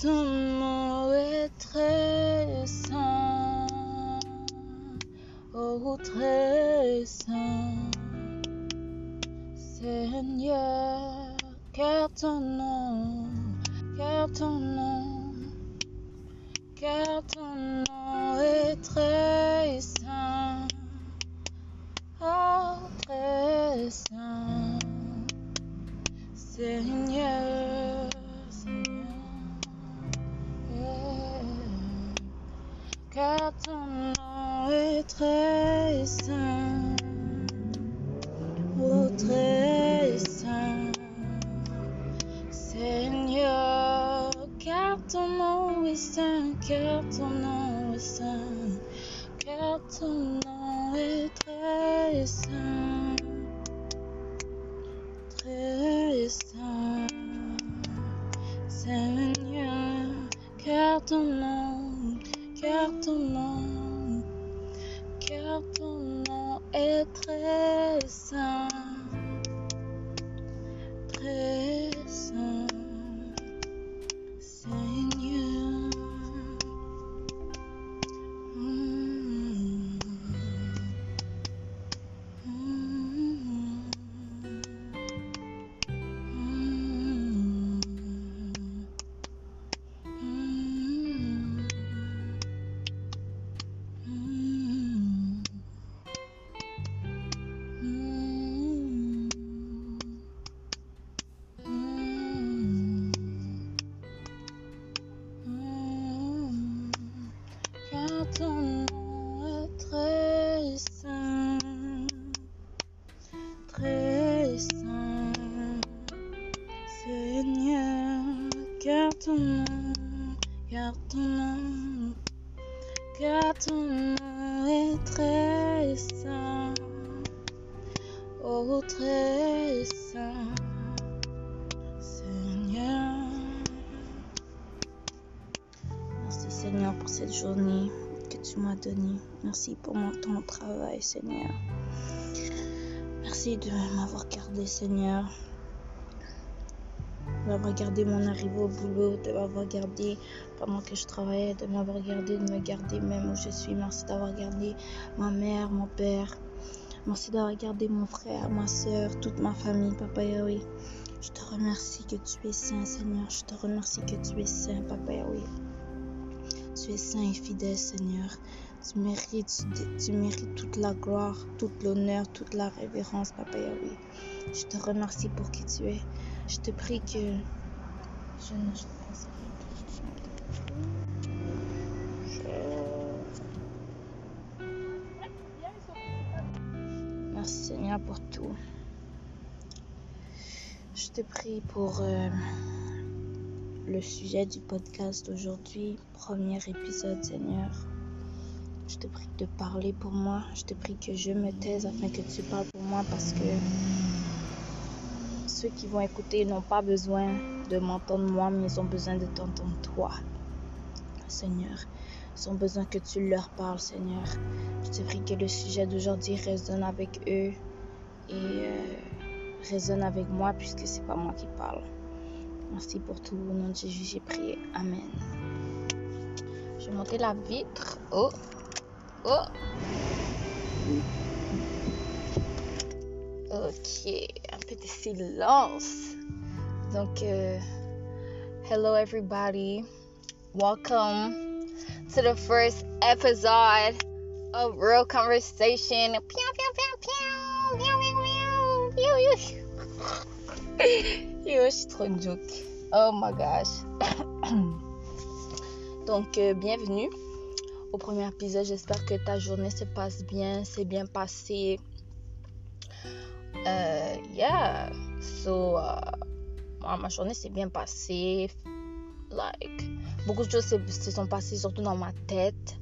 ton nom est très saint. Oh, très saint. Seigneur, car ton nom, car ton nom, car ton nom est très Car ton nom est très saint. Oh, très saint. Seigneur, car ton nom est saint, car ton nom est saint, car ton nom est très saint, très saint. Seigneur, car ton nom, car ton nom, car ton nom est très car ton nom, car ton nom, car ton nom est très saint, oh très saint, Seigneur. Merci Seigneur pour cette journée que tu m'as donnée. Merci pour mon temps de travail, Seigneur. Merci de m'avoir gardé, Seigneur. De m'avoir gardé mon arrivée au boulot, de m'avoir gardé pendant que je travaillais, de m'avoir gardé, de me garder même où je suis. Merci d'avoir gardé ma mère, mon père. Merci d'avoir gardé mon frère, ma soeur, toute ma famille, Papa Yahweh. Je te remercie que tu es saint, Seigneur. Je te remercie que tu es saint, Papa Yahweh. Tu es saint et fidèle, Seigneur. Tu mérites, mérites toute la gloire, toute l'honneur, toute la révérence, Papa Yahweh. Je te remercie pour qui tu es. Je te prie que je ne pense Je- Merci Seigneur pour tout. Je te prie pour euh, le sujet du podcast d'aujourd'hui, premier épisode, Seigneur. Je te prie de parler pour moi. Je te prie que je me taise afin que tu parles pour moi parce que ceux qui vont écouter n'ont pas besoin de m'entendre moi, mais ils ont besoin de t'entendre toi, Seigneur. Ils ont besoin que tu leur parles, Seigneur. Je te prie que le sujet d'aujourd'hui résonne avec eux et euh, résonne avec moi puisque c'est pas moi qui parle. Merci pour tout. Au nom de Jésus, j'ai prié. Amen. Je vais monter la vitre. Oh, oh. Ok, un peu de silence. Donc, euh, hello everybody. Welcome to the first episode of Real Conversation. Yo, trop. Oh my gosh. Donc, euh, bienvenue au premier épisode. J'espère que ta journée se passe bien, c'est bien passé. Euh, yeah. So, euh, ma journée s'est bien passée. Like, beaucoup de choses se, sont passées, surtout dans ma tête.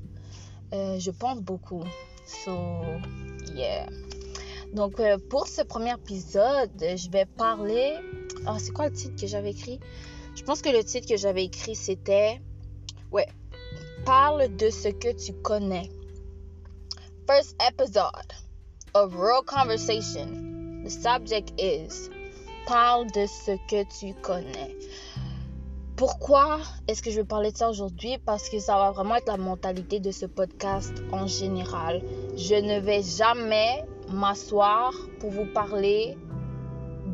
Euh, je pense beaucoup. So, yeah. Donc, euh, pour ce premier épisode, je vais parler. Ah, c'est quoi le titre que j'avais écrit? Je pense que le titre que j'avais écrit c'était. Ouais. Parle de ce que tu connais. First episode of Real Conversation. The subject is Parle de ce que tu connais. pourquoi est-ce que je vais parler de ça aujourd'hui? Parce que ça va vraiment être la mentalité de ce podcast en général. Je ne vais jamais m'asseoir pour vous parler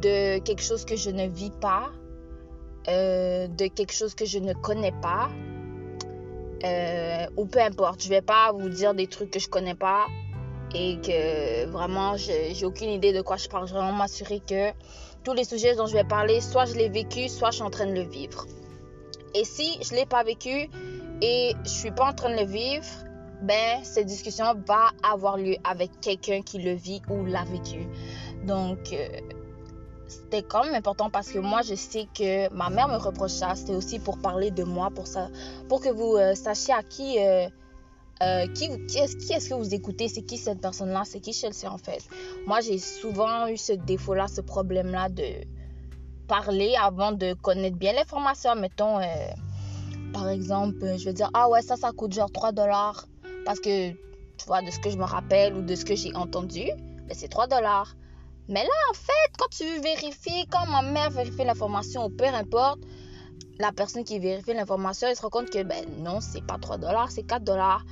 de quelque chose que je ne vis pas, euh, de quelque chose que je ne connais pas, euh, ou peu importe. Je vais pas vous dire des trucs que je connais pas et que vraiment j'ai aucune idée de quoi je parle. Je vais vraiment m'assurer que tous les sujets dont je vais parler, soit je l'ai vécu, soit je suis en train de le vivre. Et si je l'ai pas vécu et je suis pas en train de le vivre, ben cette discussion va avoir lieu avec quelqu'un qui le vit ou l'a vécu. Donc euh, c'était quand même important parce que moi je sais que ma mère me reproche ça. C'était aussi pour parler de moi, pour ça, pour que vous euh, sachiez à qui euh, euh, qui, qui est-ce que vous écoutez? C'est qui cette personne-là? C'est qui Chelsea en fait? Moi, j'ai souvent eu ce défaut-là, ce problème-là de parler avant de connaître bien l'information. Mettons, euh, par exemple, je vais dire Ah ouais, ça, ça coûte genre 3 dollars. Parce que, tu vois, de ce que je me rappelle ou de ce que j'ai entendu, ben, c'est 3 dollars. Mais là, en fait, quand tu vérifies, quand ma mère vérifie l'information ou peu importe, la personne qui vérifie l'information, elle se rend compte que ben non, c'est pas 3 dollars, c'est 4 dollars.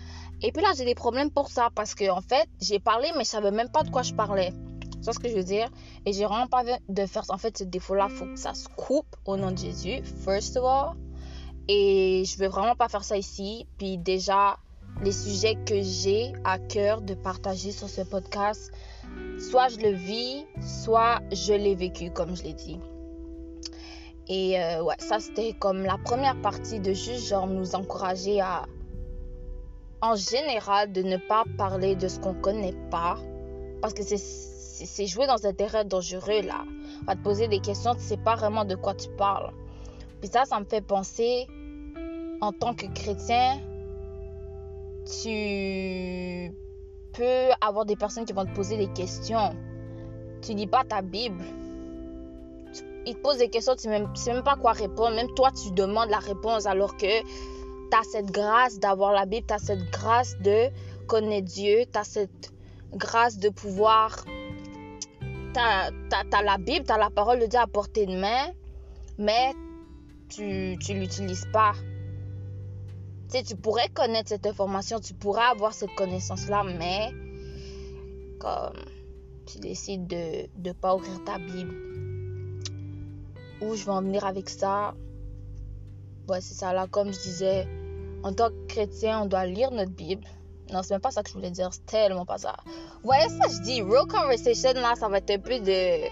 Et puis là, j'ai des problèmes pour ça parce que en fait, j'ai parlé, mais je savais même pas de quoi je parlais. C'est ce que je veux dire? Et j'ai vraiment pas de faire en fait ce défaut-là. Faut que ça se coupe au nom de Jésus, first of all. Et je veux vraiment pas faire ça ici. Puis déjà, les sujets que j'ai à cœur de partager sur ce podcast, soit je le vis, soit je l'ai vécu, comme je l'ai dit. Et euh, ouais, ça c'était comme la première partie de juste genre nous encourager à, en général, de ne pas parler de ce qu'on connaît pas. Parce que c'est jouer dans un terrain dangereux là. On va te poser des questions, tu sais pas vraiment de quoi tu parles. Puis ça, ça me fait penser, en tant que chrétien, tu peux avoir des personnes qui vont te poser des questions. Tu lis pas ta Bible il te pose des questions, tu ne sais même pas quoi répondre. Même toi, tu demandes la réponse alors que tu as cette grâce d'avoir la Bible, tu as cette grâce de connaître Dieu, tu as cette grâce de pouvoir... Tu as, la Bible, tu as la parole de Dieu à portée de main, mais tu ne l'utilises pas. Tu sais, tu pourrais connaître cette information, tu pourrais avoir cette connaissance-là, mais comme tu décides de ne pas ouvrir ta Bible où je vais en venir avec ça? Ouais, c'est ça là, comme je disais, en tant que chrétien, on doit lire notre Bible. Non, c'est même pas ça que je voulais dire, c'est tellement pas ça. Vous voyez ça, je dis, real conversation là, ça va être un peu de.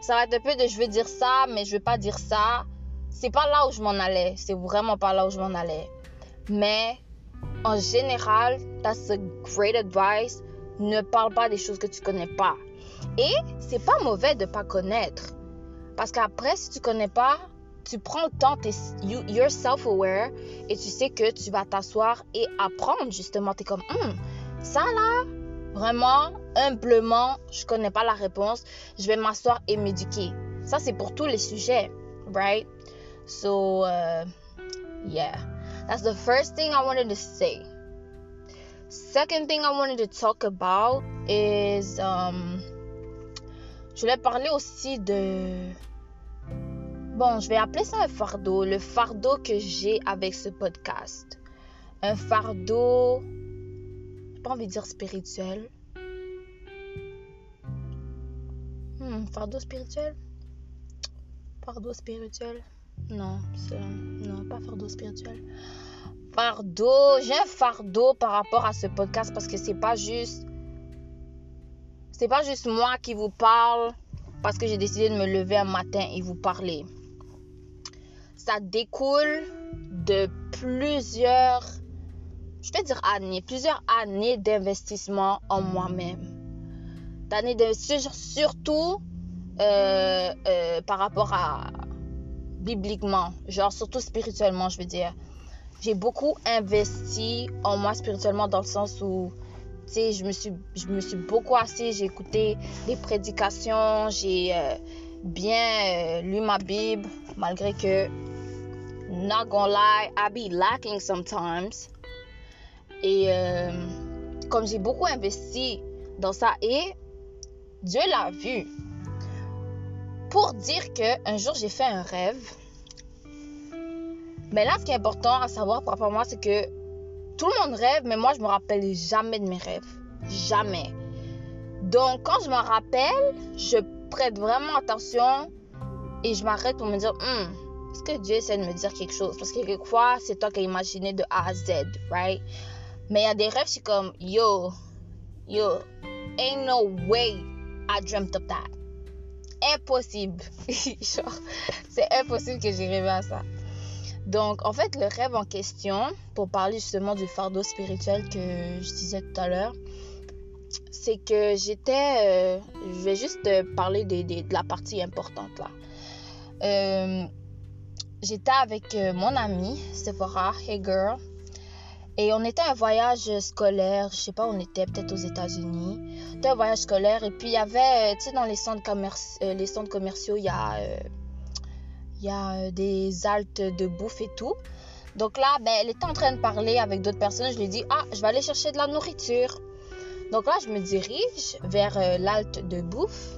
Ça va être un peu de je veux dire ça, mais je veux pas dire ça. C'est pas là où je m'en allais. C'est vraiment pas là où je m'en allais. Mais en général, that's a great advice. Ne parle pas des choses que tu connais pas. Et c'est pas mauvais de pas connaître. Parce qu'après, si tu connais pas, tu prends le temps, you, you're self-aware et tu sais que tu vas t'asseoir et apprendre justement. Tu es comme, hum, ça là, vraiment, humblement, je connais pas la réponse. Je vais m'asseoir et m'éduquer. Ça, c'est pour tous les sujets, right? So, uh, yeah. That's the first thing I wanted to say. Second thing I wanted to talk about is, um, je voulais parler aussi de Bon, je vais appeler ça un fardeau, le fardeau que j'ai avec ce podcast. Un fardeau, j'ai pas envie de dire spirituel. Hmm, fardeau spirituel? Fardeau spirituel? Non, non, pas fardeau spirituel. Fardeau, j'ai un fardeau par rapport à ce podcast parce que c'est pas juste. C'est pas juste moi qui vous parle parce que j'ai décidé de me lever un matin et vous parler ça découle de plusieurs, je vais dire années, plusieurs années d'investissement en moi-même. D'années d'investissement, surtout euh, euh, par rapport à bibliquement, genre surtout spirituellement, je veux dire. J'ai beaucoup investi en moi spirituellement dans le sens où, je me suis, je me suis beaucoup assise, j'ai écouté des prédications, j'ai euh, bien lu ma Bible, malgré que Not gonna lie, I be lacking sometimes. Et euh, comme j'ai beaucoup investi dans ça, et Dieu l'a vu. Pour dire que un jour j'ai fait un rêve Mais là, ce qui est important à savoir par rapport à moi, c'est que tout le monde rêve, mais moi, je me rappelle jamais de mes rêves. Jamais. Donc, quand je me rappelle, je prête vraiment attention et je m'arrête pour me dire, hmm, est-ce que Dieu essaie de me dire quelque chose? Parce que quelquefois, c'est toi qui as imaginé de A à Z, right? Mais il y a des rêves, c'est comme, yo, yo, ain't no way I dreamt of that. Impossible. C'est impossible que j'ai rêvé à ça. Donc, en fait, le rêve en question, pour parler justement du fardeau spirituel que je disais tout à l'heure, c'est que j'étais. Euh, je vais juste parler de, la partie importante là. Euh, j'étais avec euh, mon amie Sephora, Hey Girl, et on était un voyage scolaire. Je sais pas, on était peut-être aux États-Unis. C'était un voyage scolaire, et puis il y avait, tu sais, dans les centres, les centres commerciaux, il y a y a euh, des haltes de bouffe et tout. Donc là, ben, elle était en train de parler avec d'autres personnes. Je lui ai dit, ah, je vais aller chercher de la nourriture. Donc là, je me dirige vers euh, l'halte de bouffe.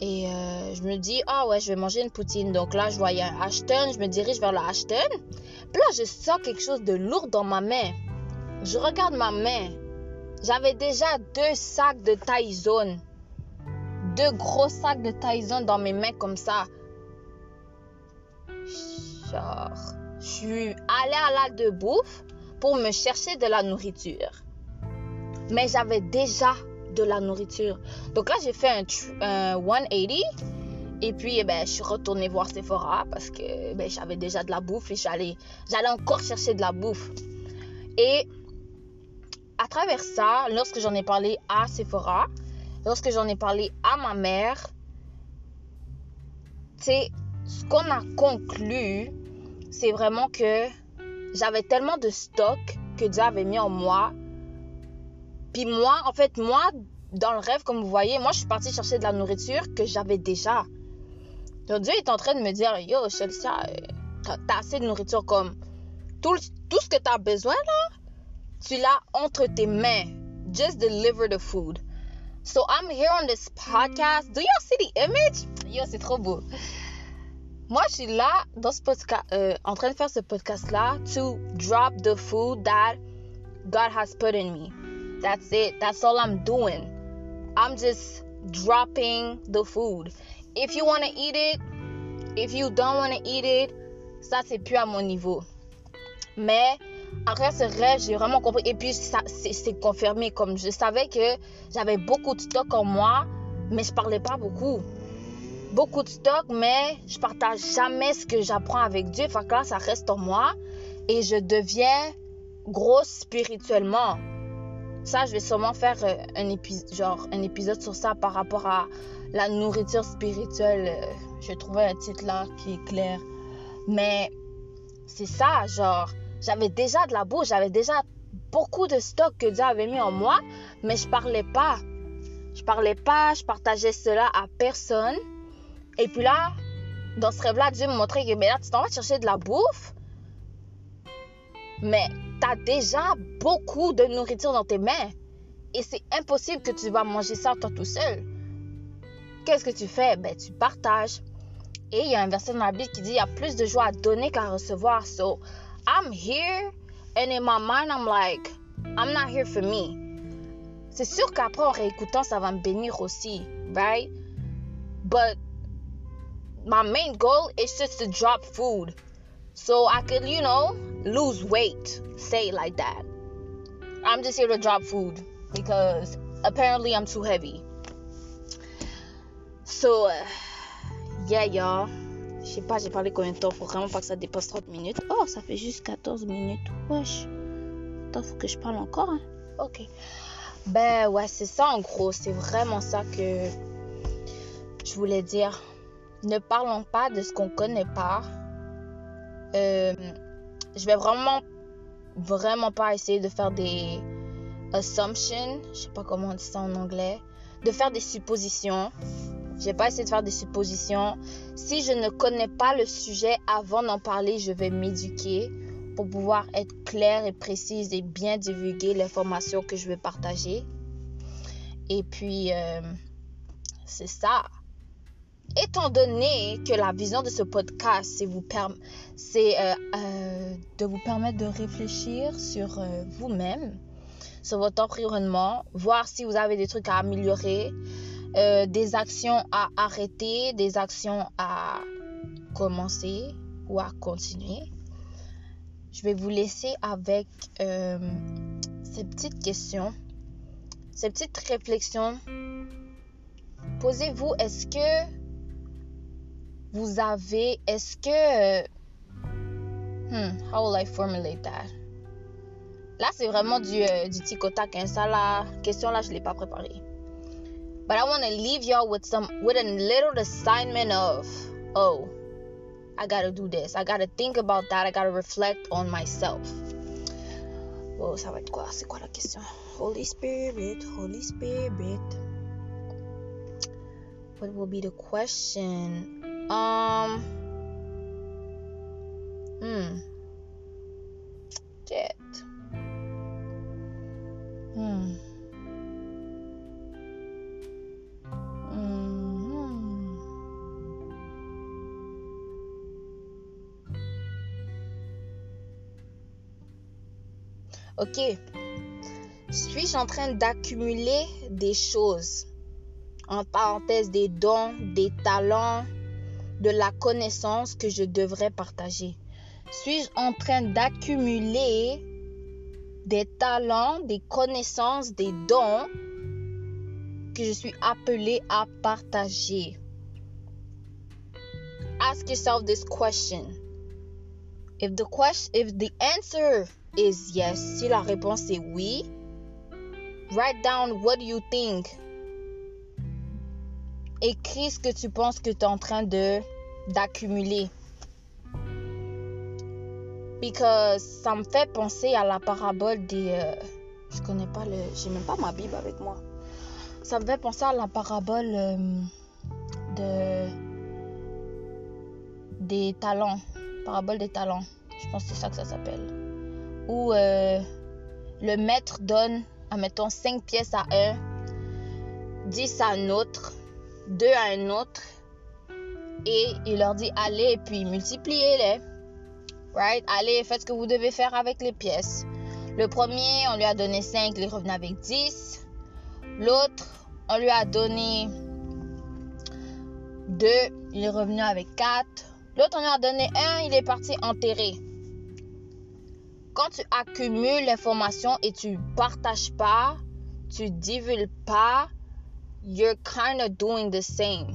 Et euh, je me dis, ah ouais, je vais manger une poutine. Donc là, je voyais un Ashton. Je me dirige vers le Ashton. Puis là, je sens quelque chose de lourd dans ma main. Je regarde ma main. J'avais déjà deux sacs de Tyson. Deux gros sacs de Tyson dans mes mains comme ça. Genre, je suis allée à la de bouffe pour me chercher de la nourriture. Mais j'avais déjà de la nourriture. Donc là, j'ai fait un, 180. Et puis, eh ben, je suis retournée voir Sephora parce que ben, j'avais déjà de la bouffe et j'allais, j'allais encore chercher de la bouffe. Et à travers ça, lorsque j'en ai parlé à Sephora, lorsque j'en ai parlé à ma mère, sais, ce qu'on a conclu, c'est vraiment que j'avais tellement de stock que Dieu avait mis en moi. Moi, en fait, moi, dans le rêve, comme vous voyez, moi, je suis partie chercher de la nourriture que j'avais déjà. Donc Dieu est en train de me dire, yo, Chelsea, t'as assez de nourriture comme tout, tout ce que tu as besoin là, tu l'as entre tes mains. Just deliver the food. So I'm here on this podcast. Do y'all see the image? Yo, c'est trop beau. Moi, je suis là dans ce podcast, euh, en train de faire ce podcast-là to drop the food that God has put in me. That's it. That's all I'm doing. I'm just dropping the food. If you want to eat it, if you don't want to eat it, ça, c'est plus à mon niveau. Mais après ce rêve, j'ai vraiment compris. Et puis, ça, c'est confirmé. Comme je savais que j'avais beaucoup de stock en moi, mais je parlais pas beaucoup beaucoup de stock, mais je partage jamais ce que j'apprends avec Dieu. Que là, ça reste en moi et je deviens grosse spirituellement. Ça, je vais sûrement faire euh, un, épisode, genre, un épisode sur ça par rapport à la nourriture spirituelle. Euh, je vais trouver un titre là qui est clair. Mais c'est ça, genre, j'avais déjà de la boue, j'avais déjà beaucoup de stock que Dieu avait mis en moi, mais je parlais pas. Je parlais pas, je partageais cela à personne. Et puis là, dans ce rêve-là, Dieu me montrait que ben là, tu t'en vas chercher de la bouffe, mais tu as déjà beaucoup de nourriture dans tes mains. Et c'est impossible que tu vas manger ça toi tout seul. Qu'est-ce que tu fais? Ben, tu partages. Et il y a un verset dans la Bible qui dit il y a plus de joie à donner qu'à recevoir. So, I'm here, and in my mind, I'm like, I'm not here for me. C'est sûr qu'après, en réécoutant, ça va me bénir aussi, right? But my main goal is just to drop food so I could, you know, lose weight. Say like that. I'm just here to drop food because apparently I'm too heavy. So, uh, yeah, y'all. Je sais pas, j'ai parlé combien de temps? Faut vraiment pas que ça dépasse 30 minutes. Oh, ça fait juste 14 minutes. Wesh. Attends, faut que je parle encore. Hein? Ok. Ben ouais, c'est ça en gros. C'est vraiment ça que je voulais dire ne parlons pas de ce qu'on connaît pas. Euh, je vais vraiment, vraiment pas essayer de faire des assumptions. Je sais pas comment on dit ça en anglais. De faire des suppositions. Je vais pas essayer de faire des suppositions. Si je ne connais pas le sujet avant d'en parler, je vais m'éduquer pour pouvoir être claire et précise et bien divulguer l'information que je vais partager. Et puis, euh, c'est ça. Étant donné que la vision de ce podcast, c'est euh, euh, de vous permettre de réfléchir sur euh, vous-même, sur votre environnement, voir si vous avez des trucs à améliorer, des actions à arrêter, des actions à commencer ou à continuer. Je vais vous laisser avec ces petites questions, ces petites réflexions. Posez-vous, est-ce que vous avez, est-ce que, hmm, how will I formulate that? Là, c'est vraiment du, euh, du tic tac. Hein. Ça, la question là, je l'ai pas préparée. But I want to leave y'all with some, with a little assignment of, oh, I gotta do this. I gotta think about that. I gotta reflect on myself. Oh, ça va être quoi? C'est quoi la question? Holy Spirit, Holy Spirit. What will be the question? Um. Hmm. Jet. Hmm. Hmm. Ok. Suis-je en train d'accumuler des choses? En parenthèse, des dons, des talents, de la connaissance que je devrais partager Suis-je en train d'accumuler des talents, des connaissances, des dons que je suis appelé à partager? Ask yourself this question. If the answer is yes, si la réponse est oui, write down what you think écris ce que tu penses que tu es en train de d'accumuler. Because ça me fait penser à la parabole des. Euh, je connais pas le. J'ai même pas ma Bible avec moi. Ça me fait penser à la parabole euh, de. Des talents. Parabole des talents. Je pense que c'est ça que ça s'appelle. Où euh, le maître donne, admettons, 5 pièces à un, 10 à un autre, deux à un autre et il leur dit allez et puis multipliez-les. Right? Allez, faites ce que vous devez faire avec les pièces. Le premier, on lui a donné 5, il revenu avec 10. L'autre, on lui a donné 2, il est revenu avec 4. L'autre, on lui a donné 1, il est parti enterrer. Quand tu accumules l'information et tu partages pas, tu divulgues pas, you're kind of doing the same.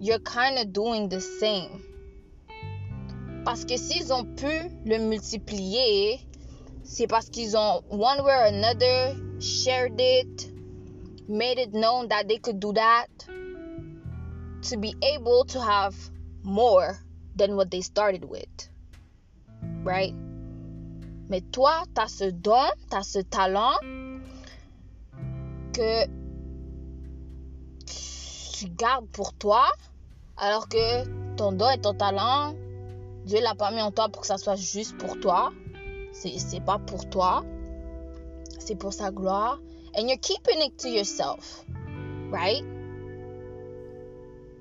You're kind of doing the same. Parce que s'ils ont pu le multiplier, c'est parce qu'ils ont, one way or another, shared it, made it known that they could do that to be able to have more than what they started with. Right? Mais toi, tu as ce don, tu as ce talent que tu gardes pour toi, alors que ton don et ton talent, Dieu l'a pas mis en toi pour que ça soit juste pour toi. C'est pas pour toi. C'est pour sa gloire. And you're keeping it to yourself. Right?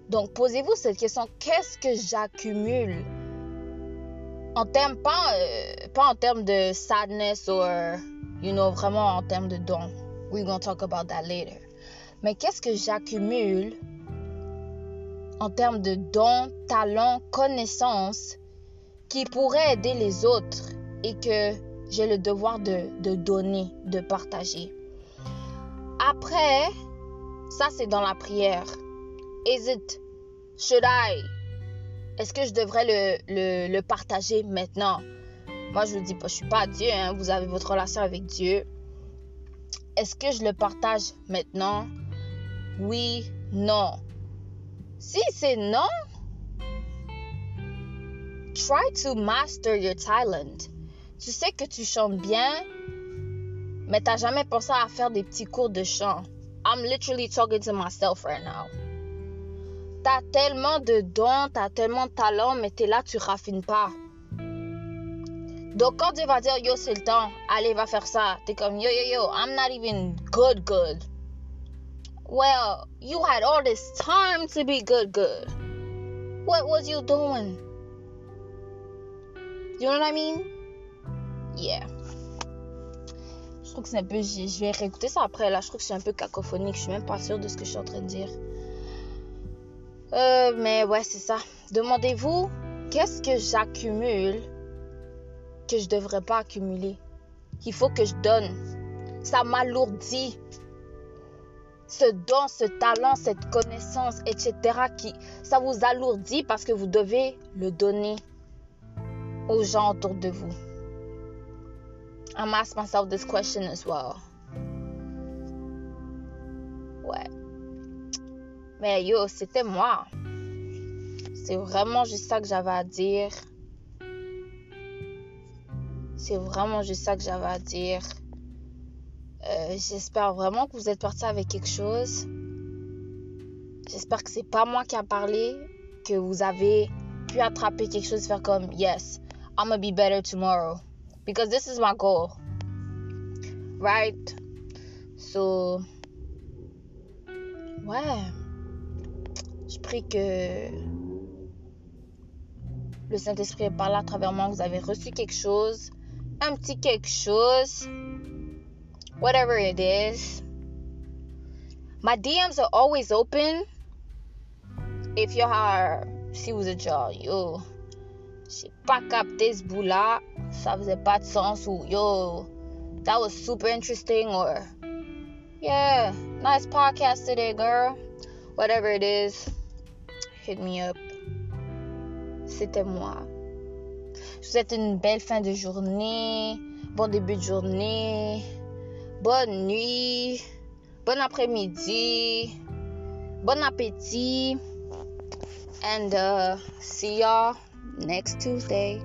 Donc, posez-vous cette question. Qu'est-ce que j'accumule? En termes, pas, euh, pas en termes de sadness ou, you know, vraiment en termes de don. We're going to talk about that later. Mais qu'est-ce que j'accumule en termes de dons, talents, connaissances qui pourraient aider les autres et que j'ai le devoir de, donner, de partager? Après, ça c'est dans la prière. Is should I, est-ce que je devrais le, le, le, partager maintenant? Moi, je vous dis pas, je suis pas Dieu, hein. vous avez votre relation avec Dieu. Est-ce que je le partage maintenant? Oui, non. Si c'est non, try to master your talent. Tu sais que tu chantes bien, mais t'as jamais pensé à faire des petits cours de chant. I'm literally talking to myself right now. T'as tellement de dons, t'as tellement de talent, mais t'es là, tu raffines pas. Donc quand Dieu va dire yo c'est le temps, allez va faire ça, t'es comme yo yo yo, I'm not even good good. Well, you had all this time to be good, good. What was you doing? You know what I mean? Yeah. Je trouve que c'est un peu. Je vais réécouter ça après. Là, je trouve que c'est un peu cacophonique. Je suis même pas sûre de ce que je suis en train de dire. Euh, mais ouais, c'est ça. Demandez-vous, qu'est-ce que j'accumule que je devrais pas accumuler? Qu'il faut que je donne. Ça m'alourdit. Ce don, ce talent, cette connaissance, etc. Qui, ça vous alourdit parce que vous devez le donner aux gens autour de vous. I'm asking myself this question as well. Ouais. Mais yo, c'était moi. C'est vraiment juste ça que j'avais à dire. C'est vraiment juste ça que j'avais à dire. Euh, J'espère vraiment que vous êtes partis avec quelque chose. J'espère que c'est pas moi qui a parlé, que vous avez pu attraper quelque chose, faire comme yes, I'm gonna be better tomorrow because this is my goal, right? So, ouais, je prie que le Saint-Esprit est à travers moi, vous avez reçu quelque chose, Um, un petit quelque chose, whatever it is. My DMs are always open. If you are, si vous êtes genre, yo, j'ai pas capté ce bout-là, ça faisait pas de sens, ou yo, that was super interesting, or yeah, nice podcast today, girl. Whatever it is, hit me up. C'était moi. Je vous souhaite une belle fin de journée, bon début de journée, bonne nuit, bon après-midi, bon appétit, and uh, see y'all next Tuesday.